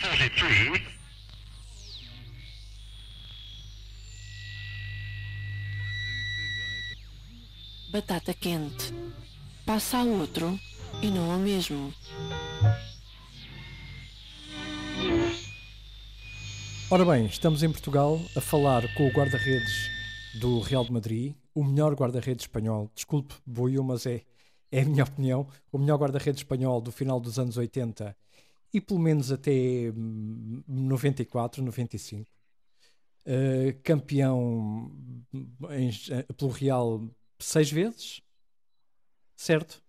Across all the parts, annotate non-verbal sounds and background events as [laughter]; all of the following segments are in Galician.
33. Batata quente. Passa a outro e não ao mesmo. Ora bem, estamos em Portugal a falar com o guarda-redes do Real de Madrid, o melhor guarda-redes espanhol. Desculpe, Boio, mas é, é a minha opinião. O melhor guarda-redes espanhol do final dos anos 80 e pelo menos até 94, 95. Uh, campeão em, pelo Real seis vezes, certo?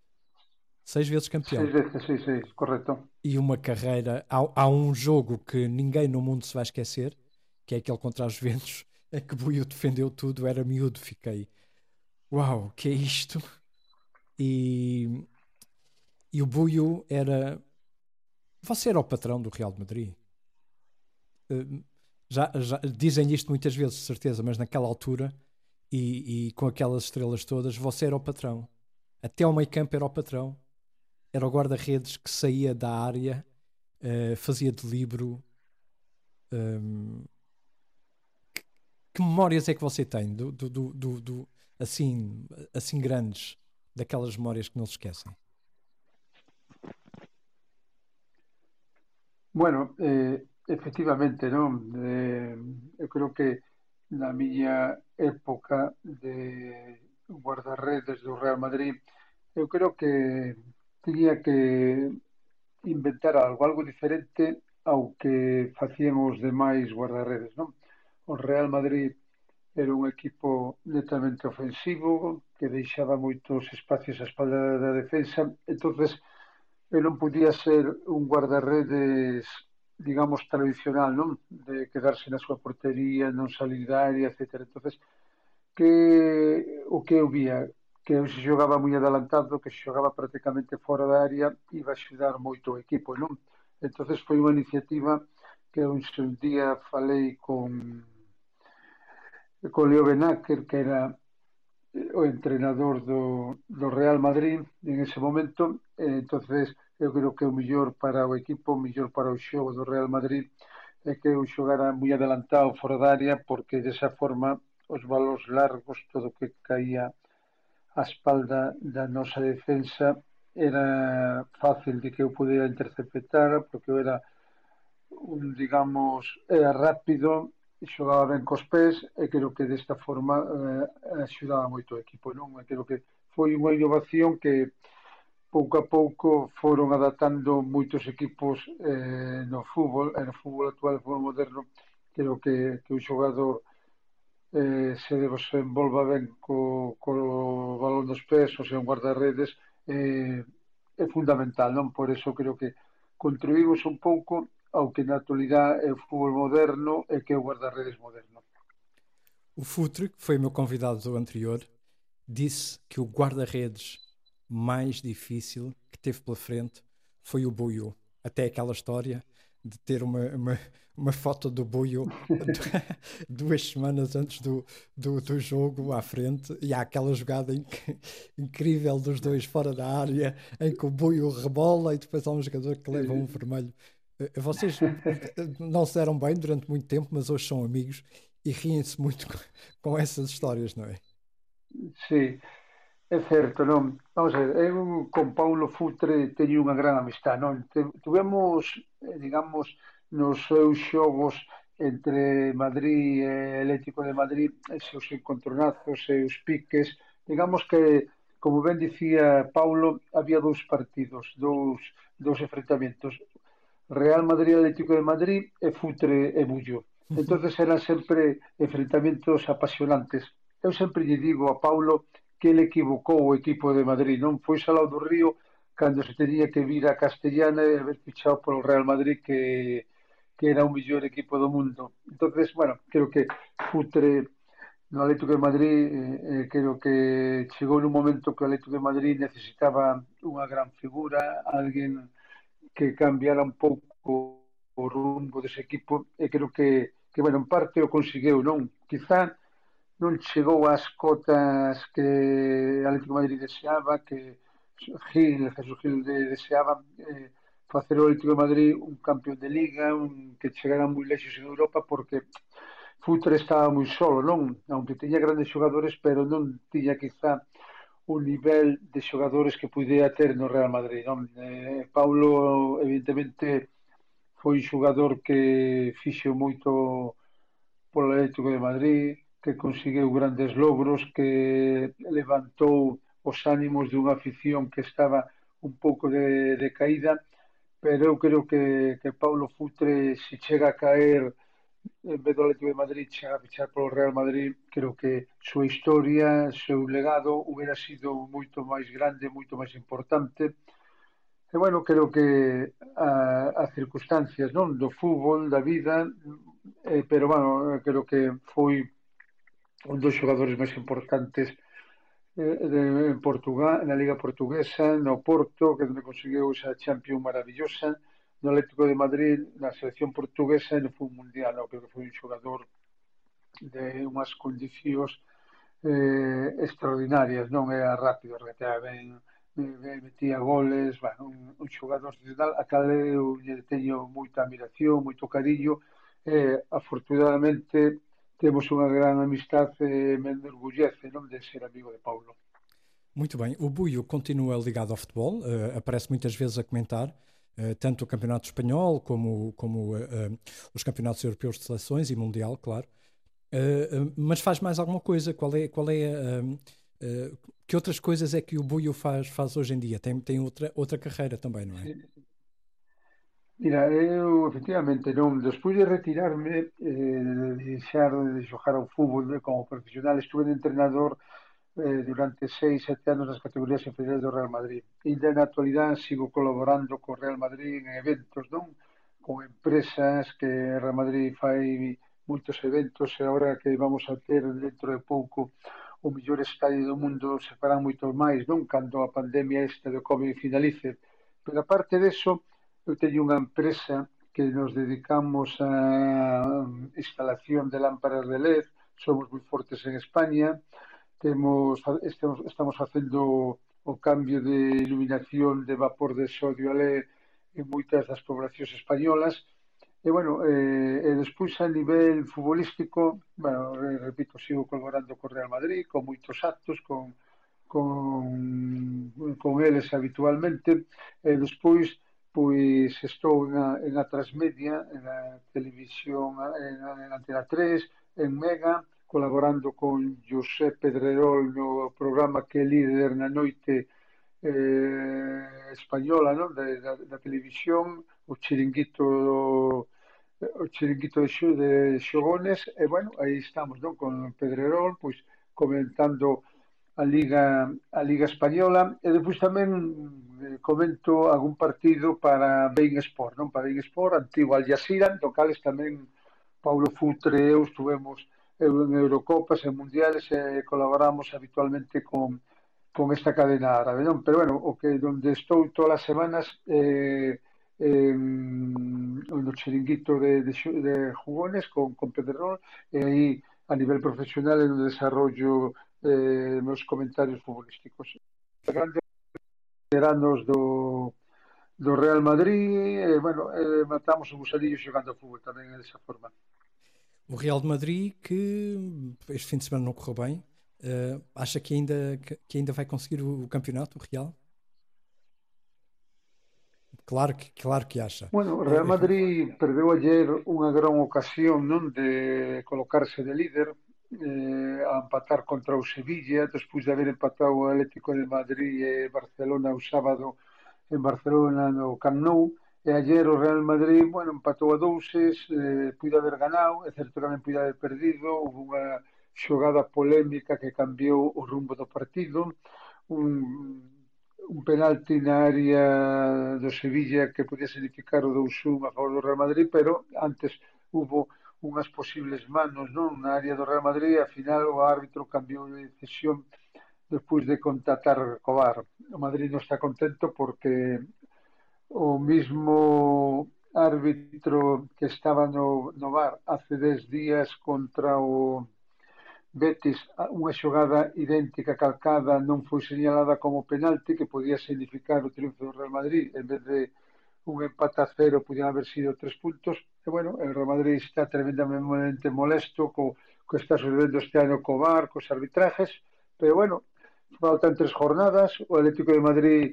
Seis vezes campeão. Seis vezes, sim, sim, correto. E uma carreira. Há, há, um jogo que ninguém no mundo se vai esquecer, que é aquele contra os ventos, é que Buio defendeu tudo, era miúdo, fiquei. Uau, que é isto? E, e o Buio era. Você era o patrão do Real de Madrid. Uh, já, já, dizem isto muitas vezes, de certeza, mas naquela altura e, e, com aquelas estrelas todas, você era o patrão. Até o meio campo era o patrão. Era o guarda-redes que saía da área, uh, fazia de livro. Um, que, que, memórias é que você tem do, do, do, do, assim, assim grandes, daquelas memórias que não se esquecem? Bueno, eh, efectivamente, non? Eh, eu creo que na miña época de guardarredes do Real Madrid, eu creo que tiña que inventar algo, algo diferente ao que facían os demais guardarredes, non? O Real Madrid era un equipo netamente ofensivo, que deixaba moitos espacios á espalda da defensa, entonces e non podía ser un guardarredes digamos tradicional, non? De quedarse na súa portería, non salir da área, etc. Entonces, que o que eu vía que eu se xogaba moi adelantado, que se xogaba prácticamente fora da área, iba a xudar moito o equipo, non? entonces foi unha iniciativa que un, día falei con con Leo Benacker, que era Eh, o entrenador do, do Real Madrid en ese momento. Eh, entonces eu creo que o mellor para o equipo o mellor para o xogo do Real Madrid é que eu xogara moi adelantado fora da área porque desa forma os balos largos todo o que caía a espalda da nosa defensa era fácil de que eu pudera interceptar porque eu era un, digamos, era rápido xogaba ben cos pés e creo que desta forma eh, axudaba moito o equipo non? E creo que foi unha innovación que pouco a pouco foron adaptando moitos equipos eh, no fútbol e no fútbol actual, no fútbol moderno creo que, que o xogador eh, se desenvolva ben co, co balón dos pés ou se un guardarredes eh, é fundamental, non? Por eso creo que contribuimos un pouco ao que na actualidade é o fútbol moderno e que é o guarda-redes moderno. O Futre, que foi o meu convidado do anterior, disse que o guarda-redes mais difícil que teve pela frente foi o Buiu. Até aquela história de ter uma, uma, uma foto do Buio [laughs] duas semanas antes do, do, do, jogo à frente e há aquela jogada inc incrível dos dois fora da área em que o Buio rebola e depois há um jogador que leva um vermelho vocês não se deram bem durante muito tempo, mas hoje são amigos e riem-se muito com [laughs] essas histórias, não é? Sim, é certo, non? Vamos ver, eu con Paulo Futre teño unha gran amistad, non? Tuvemos, eh, digamos, nos seus xogos entre Madrid e Atlético de Madrid, seus encontronazos e os piques, digamos que, como ben dicía Paulo, había dous partidos, dous, dous enfrentamentos. Real Madrid Atlético de Madrid e Futre e Bullo. entonces eran sempre enfrentamentos apasionantes. Eu sempre lle digo a Paulo que ele equivocou o equipo de Madrid, non foi Salao do Río cando se tenía que vir a Castellana e haber fichado polo Real Madrid que, que era o mellor equipo do mundo. entonces bueno, creo que Futre no Atlético de Madrid eh, eh creo que chegou nun momento que o Atlético de Madrid necesitaba unha gran figura, alguén que cambiara un pouco o rumbo dese equipo e creo que, que bueno, en parte o conseguiu, non? Quizá non chegou ás cotas que Atlético Madrid deseaba, que Gil, Jesús Gil de, deseaba eh, facer o Atlético de Madrid un campeón de liga, un, que chegara moi lexos en Europa porque Futre estaba moi solo, non? Aunque tiña grandes xogadores, pero non tiña quizá o nivel de xogadores que pudera ter no Real Madrid. Non? Eh, Paulo, evidentemente, foi un xogador que fixo moito polo Atlético de Madrid, que conseguiu grandes logros, que levantou os ánimos dunha afición que estaba un pouco de, de caída, pero eu creo que, que Paulo Futre se chega a caer en vez do Atlético de Madrid chegar a fichar polo Real Madrid, creo que súa historia, seu legado hubiera sido moito máis grande, moito máis importante. E bueno, creo que a, as circunstancias non do fútbol, da vida, eh, pero bueno, creo que foi un dos xogadores máis importantes eh, de, en Portugal, na Liga Portuguesa, no Porto, que onde conseguiu esa Champions maravillosa, no Atlético de Madrid, na selección portuguesa e no fútbol mundial, creo que foi un xogador de unhas condicións eh, extraordinarias, non era rápido, reteaba ben, eh, metía goles, bueno, un, un xogador excepcional, a cal eu lle teño moita admiración, moito cariño, eh, afortunadamente temos unha gran amistade e eh, me enorgullece non, de ser amigo de Paulo. Muito bem, o Buio continua ligado ao futebol, uh, aparece muitas vezes a comentar, tanto o Campeonato Espanhol como, como uh, os Campeonatos Europeus de Seleções e Mundial, claro. mas faz mais alguma coisa? Qual é, qual é que outras coisas é que o Buio faz, faz hoje em dia? Tem, tem outra, outra carreira também, não é? Mira, eu efectivamente non, despois de retirarme eh, de deixar de xogar ao fútbol como profesional, estuve de entrenador eh, durante seis, sete anos nas categorías inferiores do Real Madrid. Ainda na actualidade sigo colaborando co Real Madrid en eventos, non? Con empresas que Real Madrid fai moitos eventos e agora que vamos a ter dentro de pouco o mellor estadio do mundo se farán moitos máis, non? Cando a pandemia esta do COVID finalice. Pero aparte deso, eu teño unha empresa que nos dedicamos a instalación de lámparas de LED, somos moi fortes en España, temos estamos, estamos facendo o cambio de iluminación de vapor de sodio a LED en moitas das poblacións españolas. E bueno, eh, e despois a nivel futbolístico bueno, repito, sigo colaborando co Real Madrid con moitos actos con, con, con eles habitualmente. E despois pois estou na, en a Transmedia, en a televisión, en, en Antena 3, en Mega, colaborando con Giuseppe Pedrerol no programa que é líder na noite eh, española non? Da, da, da televisión o chiringuito o chiringuito de, xo, de Xogones e eh, bueno, aí estamos non? con Pedrerol pois comentando a Liga a Liga Española e depois tamén eh, comento algún partido para Bein Sport, non? Para Bein Sport, antigo Al Jazeera, do cales tamén Paulo Futre e eu estuvemos en Eurocopas e Mundiales e colaboramos habitualmente con, con esta cadena árabe, non? Pero bueno, o que onde estou todas as semanas eh, eh, no chiringuito de, de, de jugones con, con Pedrerol e aí a nivel profesional en o desarrollo eh, meus comentarios futbolísticos. Grandes veteranos do, do Real Madrid, e, eh, bueno, eh, matamos o gusadillo xogando fútbol tamén desa forma. O Real de Madrid, que este fim de semana não correu bem, uh, acha que ainda, que ainda vai conseguir o, o campeonato, o Real? Claro que, claro que acha. Bueno, o Real Madrid perdeu ayer unha gran ocasión non de colocarse de líder, eh, a empatar contra o Sevilla despois de haber empatado o Atlético de Madrid e Barcelona o sábado en Barcelona no Camp Nou E ayer o Real Madrid, bueno, empatou a douses, eh, puida haber ganado, é certo que tamén haber perdido, houve unha xogada polémica que cambiou o rumbo do partido, un, un penalti na área do Sevilla que podía significar o 2-1 a favor do Real Madrid, pero antes hubo unhas posibles manos non na área do Real Madrid e, ao final o árbitro cambiou de decisión despois de contatar co VAR. O Madrid non está contento porque o mismo árbitro que estaba no, no bar hace 10 días contra o Betis unha xogada idéntica calcada non foi señalada como penalti que podía significar o triunfo do Real Madrid. En vez de un empate a cero podían haber sido tres puntos. E bueno, o Real Madrid está tremendamente molesto co, co está sucedendo este ano co bar, cos arbitrajes. Pero bueno, faltan tres jornadas. O Atlético de Madrid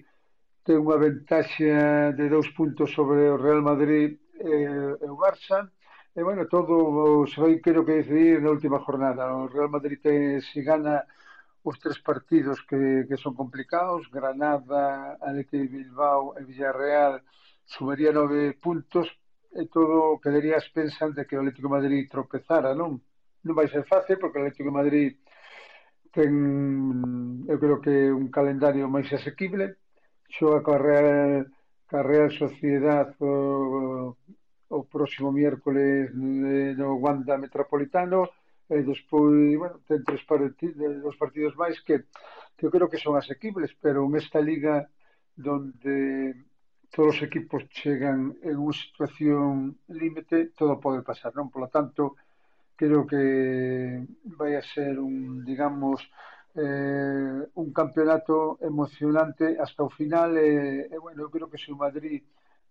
ten unha ventaxa de dous puntos sobre o Real Madrid e, e o Barça. E bueno, todo se vai quero que decidir na última jornada. O Real Madrid ten, se gana os tres partidos que, que son complicados Granada, Athletic Bilbao e Villarreal sumaría nove puntos e todo quedaría as pensas de que o Atlético de Madrid tropezara, non? Non vai ser fácil porque o Atlético de Madrid ten eu creo que un calendario máis asequible xoga coa Real, coa Real Sociedad o, o próximo miércoles eh, no Wanda Metropolitano eh, e despois, bueno, ten tres partidos, eh, dos partidos máis que, que eu creo que son asequibles, pero nesta liga donde todos os equipos chegan en unha situación límite, todo pode pasar, non? Por lo tanto, creo que vai a ser un, digamos, eh, un campeonato emocionante hasta o final e, eh, eh, bueno, eu creo que se o Madrid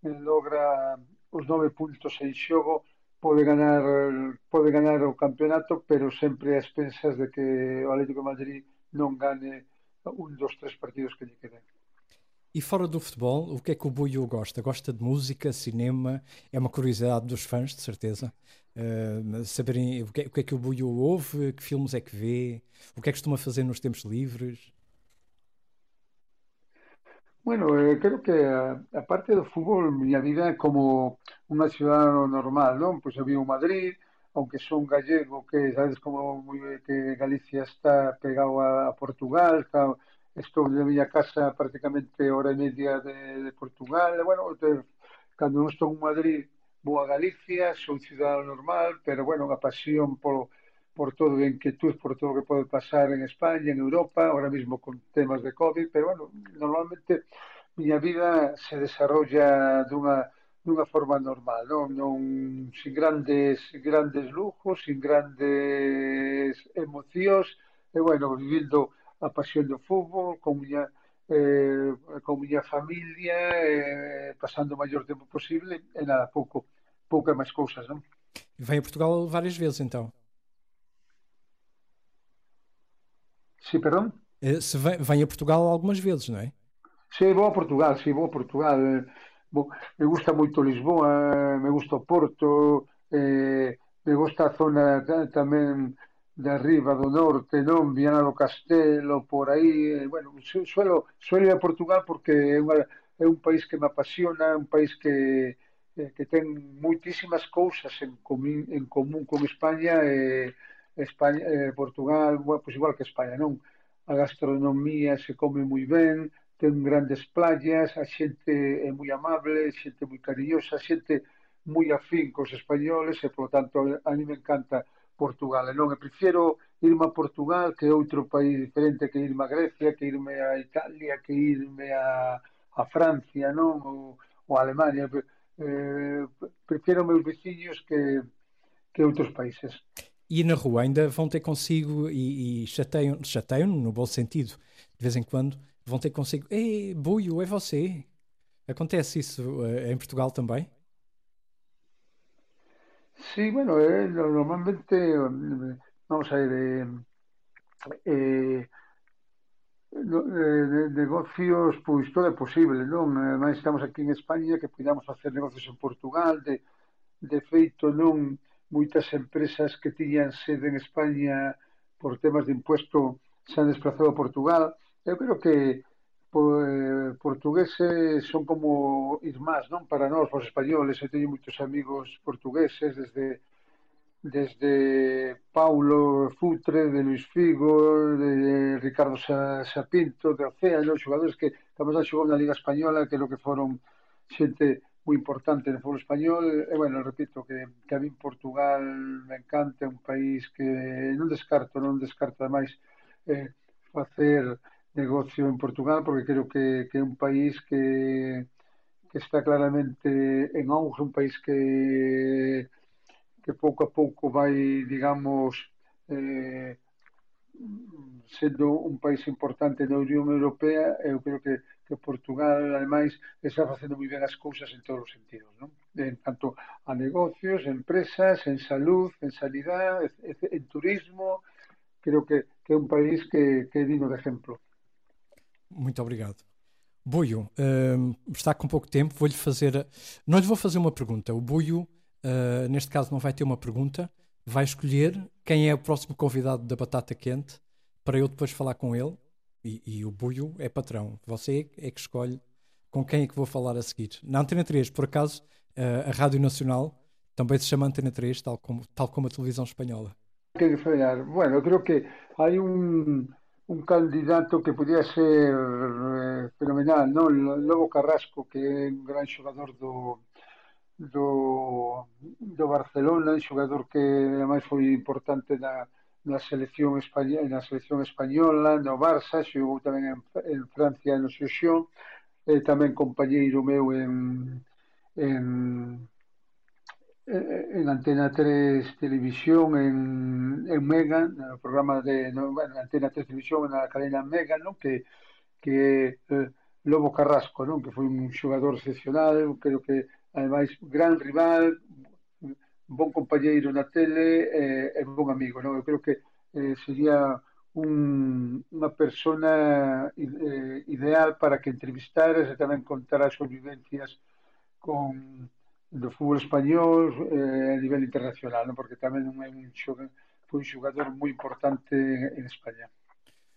eh, logra os nove puntos en xogo pode ganar pode ganar o campeonato pero sempre a pensas de que o Atlético de Madrid non gane un dos tres partidos que lle queden. E fora do futebol, o que é que o Buio gosta? Gosta de música, cinema? É uma curiosidade dos fãs, de certeza. Uh, saberem o que, é, o que, é, que o Buio ouve, que filmes é que vê, o que é que costuma fazer nos tempos livres. Bueno, eh, creo que a, a parte do fútbol, miña vida é como unha cidadano normal, non? Pois había un Madrid, aunque son gallego, que sabes como moi, que Galicia está pegado a, a Portugal, está estou na miña casa prácticamente hora e media de, de Portugal, e, bueno, te, cando non estou en Madrid, vou a Galicia, sou un cidadano normal, pero, bueno, a pasión polo, por todo, a inquietud por todo o que pode pasar en España, en Europa, ahora mismo con temas de COVID, pero, bueno, normalmente miña vida se desarrolla dunha dunha forma normal, non, non sin grandes grandes lujos, sin grandes emocións, e bueno, vivindo a pasión do fútbol, con miña, eh, con miña familia, eh, pasando o maior tempo posible, e nada, pouco, pouca máis cousas, non? Vem a Portugal várias vezes, então? Sim, perdão? Eh, se vem, vem a Portugal algumas vezes, não é? Sim, vou a Portugal, sim, vou a Portugal. Bom, me gusta moito Lisboa, me gusta o Porto, eh, me gusta a zona tamén de arriba do norte, non, Viana do Castelo, por aí, eh, bueno, suelo, suelo ir a Portugal porque é, unha, é un país que me apasiona, un país que, eh, que ten moitísimas cousas en común, en común con España e España, eh, Portugal, bueno, pues igual que España, non? A gastronomía se come moi ben, ten grandes playas, a xente é moi amable, xente moi cariñosa, xente moi afín cos españoles e, por lo tanto, a mí me encanta Portugal e non, prefiro irme a Portugal que outro país diferente que irme a Grecia, que irme a Italia, que irme a, a Francia, non? Ou, ou a Alemania. Eh, prefiro meus veciños que, que outros países. E na rua ainda vão ter consigo e, e chateiam, chateiam no bom sentido, de vez em quando, vão ter consigo, ei, Buio, é você. Acontece isso uh, em Portugal também? Sí, bueno, eh, normalmente, mm, vamos a ver, eh, eh, eh negocios pois todo é posible, non? Mais estamos aquí en España que podamos facer negocios en Portugal, de, de feito non moitas empresas que tiñan sede en España por temas de impuesto se han desplazado a Portugal. Eu creo que pois, portugueses son como irmás, non? Para nós, os españoles, eu teño moitos amigos portugueses desde desde Paulo Futre, de Luis Figo, de Ricardo Sapinto, de Océano, xogadores que estamos a xogar na Liga Española, que lo que foron xente moi importante no fútbol español e, bueno, repito, que, que a mí Portugal me encanta, é un país que non descarto, non descarto ademais eh, facer negocio en Portugal porque creo que, que é un país que, que está claramente en auge, un país que que pouco a pouco vai, digamos, eh, sendo un país importante na Unión Europea, eu creo que, que Portugal, ademais, está facendo moi ben as cousas en todos os sentidos, non? En tanto a negocios, empresas, en salud, en sanidade, en turismo, creo que, que é un país que, que é digno de exemplo. Muito obrigado. Buio, uh, está com pouco tempo, vou-lhe fazer. Não lhe vou fazer uma pergunta. O Buio, uh, neste caso, não vai ter uma pergunta, vai escolher quem é o próximo convidado da Batata Quente para eu depois falar com ele. E, e o Buio é patrão. Você é que escolhe com quem é que vou falar a seguir. Na Antena 3, por acaso, uh, a Rádio Nacional também se chama Antena 3, tal como, tal como a televisão espanhola. Que fallar. Bueno, eu creo que há um un candidato que podía ser eh, fenomenal, non? Lobo Carrasco, que é un gran xogador do do, do Barcelona, un xogador que ademais foi importante na, na selección española, na selección española, no Barça, xogou tamén en, en Francia no Xoxón, e eh, tamén compañeiro meu en en en Antena 3 Televisión, en, en Mega, no programa de no, bueno, Antena 3 Televisión na cadena Mega, non? que que eh, Lobo Carrasco, non? que foi un xogador excepcional, creo que ademais gran rival, bon compañeiro na tele eh, e bon amigo, non? Eu creo que eh, sería un, unha persona eh, ideal para que entrevistaras e tamén contar as vivencias con do fútbol español eh, a nivel internacional, non? porque tamén é un xogador, foi un xogador moi importante en España.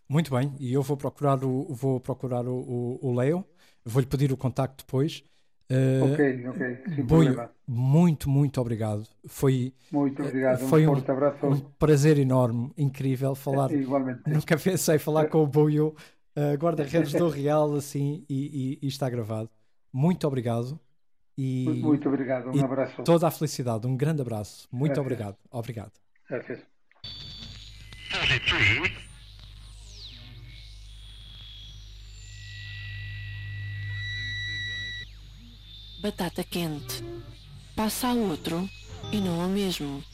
Muito bem, e eu vou procurar o, vou procurar o, o, o Leo, vou-lhe pedir o contacto depois. Uh, ok, ok, sem Boio, problema. Muito, muito obrigado. Foi, muito obrigado, foi um, um, um prazer enorme, incrível falar. É, igualmente. [laughs] Nunca pensei falar com o Boio, uh, guarda-redes do [laughs] Real, assim, e, e, e está gravado. Muito obrigado. E, Muito obrigado, um abraço. Toda a felicidade, um grande abraço. Muito Gracias. obrigado. Obrigado. Gracias. Batata quente. Passa a outro e não ao mesmo.